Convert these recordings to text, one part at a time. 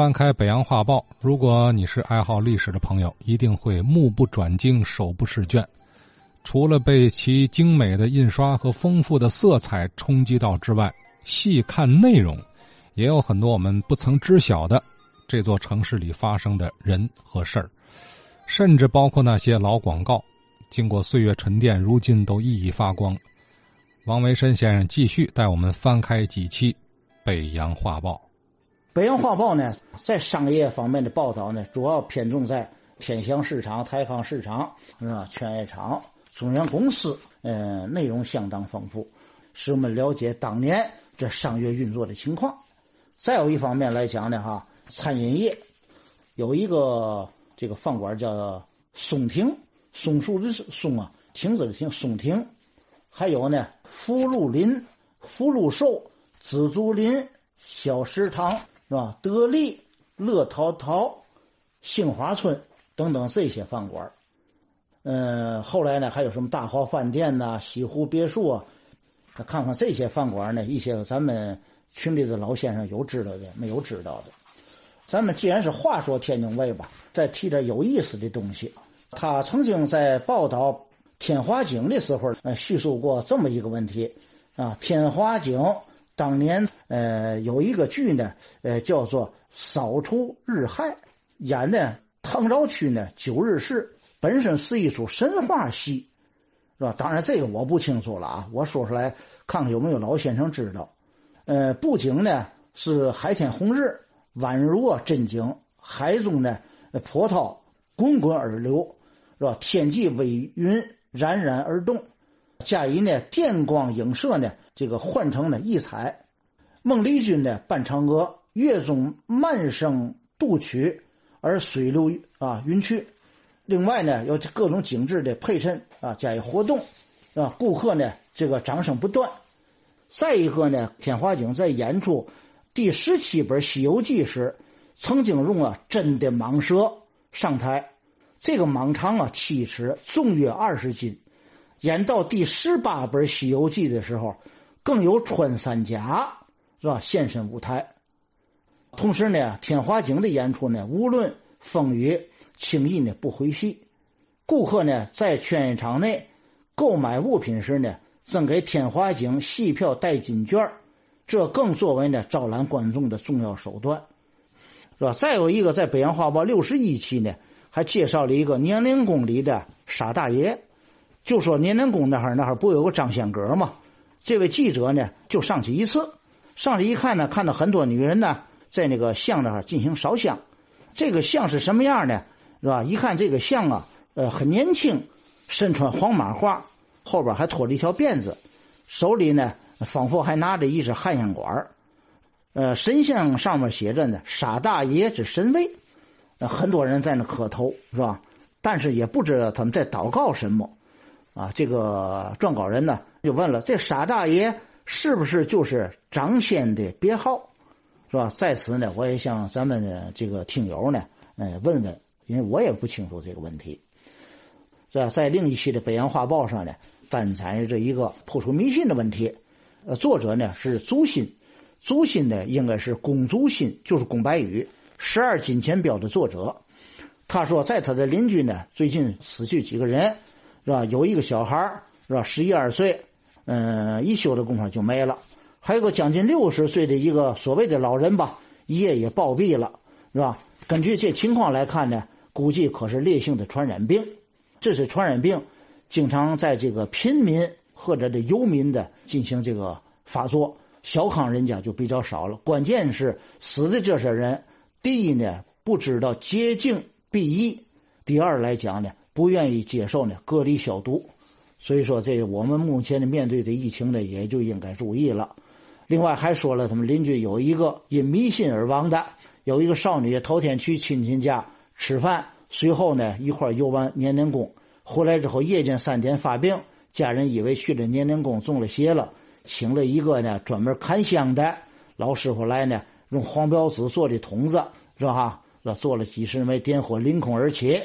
翻开《北洋画报》，如果你是爱好历史的朋友，一定会目不转睛、手不释卷。除了被其精美的印刷和丰富的色彩冲击到之外，细看内容，也有很多我们不曾知晓的这座城市里发生的人和事儿，甚至包括那些老广告，经过岁月沉淀，如今都熠熠发光。王维申先生继续带我们翻开几期《北洋画报》。《北洋画报》呢，在商业方面的报道呢，主要偏重在天祥市场、泰康市场是吧？劝业场、中原公司，呃，内容相当丰富，使我们了解当年这商业运作的情况。再有一方面来讲呢，哈，餐饮业有一个这个饭馆叫松亭，松树的松啊，亭子的亭，松亭。还有呢，福禄林、福禄寿、紫竹林、小食堂。是吧？得力、乐淘淘、杏花村等等这些饭馆嗯，后来呢，还有什么大华饭店呐、西湖别墅啊？看看这些饭馆呢，一些咱们群里的老先生有知道的，没有知道的。咱们既然是话说天津卫吧，再提点有意思的东西。他曾经在报道天华井的时候，呃，叙述过这么一个问题啊：天华井。当年，呃，有一个剧呢，呃，叫做《扫除日害》，演的唐朝区呢九日市，本身是一出神话戏，是吧？当然这个我不清楚了啊，我说出来看看有没有老先生知道。呃，布景呢是海天红日，宛若真景，海中呢波涛滚滚而流，是吧？天际微云冉冉而动，加以呢电光影射呢。这个换成呢异彩，孟丽君呢扮嫦娥，乐中慢声度曲，而水流啊云去。另外呢有各种精致的配衬啊加以活动，啊顾客呢这个掌声不断。再一个呢，天华井在演出第十七本《西游记》时，曾经用啊真的蟒蛇上台，这个蟒长啊七尺，重约二十斤。演到第十八本《西游记》的时候。更有穿山甲是吧？现身舞台。同时呢，天华井的演出呢，无论风雨，轻易呢不回戏。顾客呢在圈场内购买物品时呢，赠给天华井戏票代金券这更作为呢招揽观众的重要手段，是吧？再有一个，在北洋画报六十一期呢，还介绍了一个年龄宫里的傻大爷，就说年年宫那哈那哈不有个张仙阁吗？这位记者呢，就上去一次，上去一看呢，看到很多女人呢，在那个像那儿进行烧香。这个像是什么样呢？是吧？一看这个像啊，呃，很年轻，身穿黄马褂，后边还拖着一条辫子，手里呢，仿佛还拿着一支旱烟管呃，神像上面写着呢“傻大爷之神威”，很多人在那磕头，是吧？但是也不知道他们在祷告什么。啊，这个撰稿人呢就问了：“这傻大爷是不是就是张先的别号，是吧？”在此呢，我也向咱们的这个听友呢，呃，问问，因为我也不清楚这个问题。是吧？在另一期的《北洋画报》上呢，单载着一个破除迷信的问题。呃，作者呢是祖新，祖新呢应该是龚祖新，就是龚白羽《十二金钱表》的作者。他说，在他的邻居呢，最近死去几个人。是吧？有一个小孩是吧？十一二岁，嗯，一宿的功夫就没了。还有个将近六十岁的一个所谓的老人吧，一夜也暴毙了，是吧？根据这情况来看呢，估计可是烈性的传染病。这是传染病，经常在这个贫民或者这游民的进行这个发作，小康人家就比较少了。关键是死的这些人，第一呢不知道洁净避疫，第二来讲呢。不愿意接受呢，隔离消毒，所以说这我们目前的面对的疫情呢，也就应该注意了。另外还说了，他们邻居有一个因迷信而亡的，有一个少女头天去亲戚家吃饭，随后呢一块游玩年年宫，回来之后夜间三点发病，家人以为去了年年宫中了邪了，请了一个呢专门看香的老师傅来呢，用黄标纸做的筒子是吧？那做了几十枚，点火凌空而起。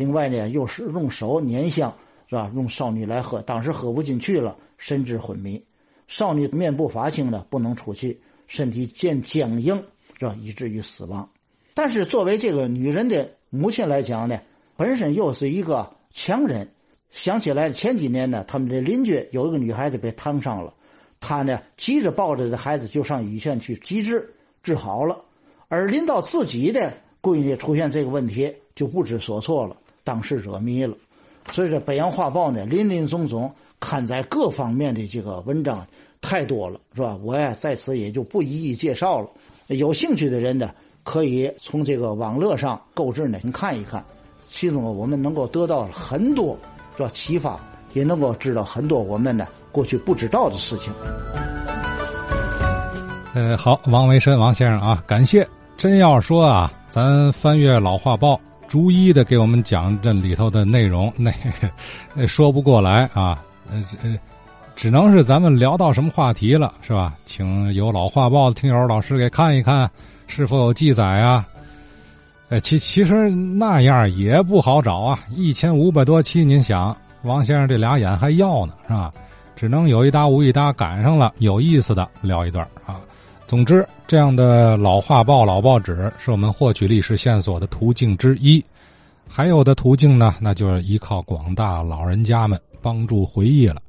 另外呢，又是用手捻香，是吧？用少女来喝，当时喝不进去了，神志昏迷。少女面部发青呢，不能出去，身体渐僵硬，是吧？以至于死亡。但是作为这个女人的母亲来讲呢，本身又是一个强人。想起来前几年呢，他们的邻居有一个女孩子被烫伤了，她呢急着抱着这孩子就上医院去急治，治好了。而临到自己的闺女出现这个问题，就不知所措了，当时惹迷了。所以说，《北洋画报》呢，林林总总刊载各方面的这个文章太多了，是吧？我呀在此也就不一一介绍了。有兴趣的人呢，可以从这个网络上购置呢，你看一看，其中我们能够得到很多。是吧？启发也能够知道很多我们呢过去不知道的事情。呃，好，王维申王先生啊，感谢。真要说啊，咱翻阅老画报，逐一的给我们讲这里头的内容，那个说不过来啊。呃，只能是咱们聊到什么话题了，是吧？请有老画报的听友老师给看一看，是否有记载啊？呃，其其实那样也不好找啊，一千五百多期，您想，王先生这俩眼还要呢，是吧？只能有一搭无一搭赶上了，有意思的聊一段啊。总之，这样的老画报、老报纸是我们获取历史线索的途径之一。还有的途径呢，那就是依靠广大老人家们帮助回忆了。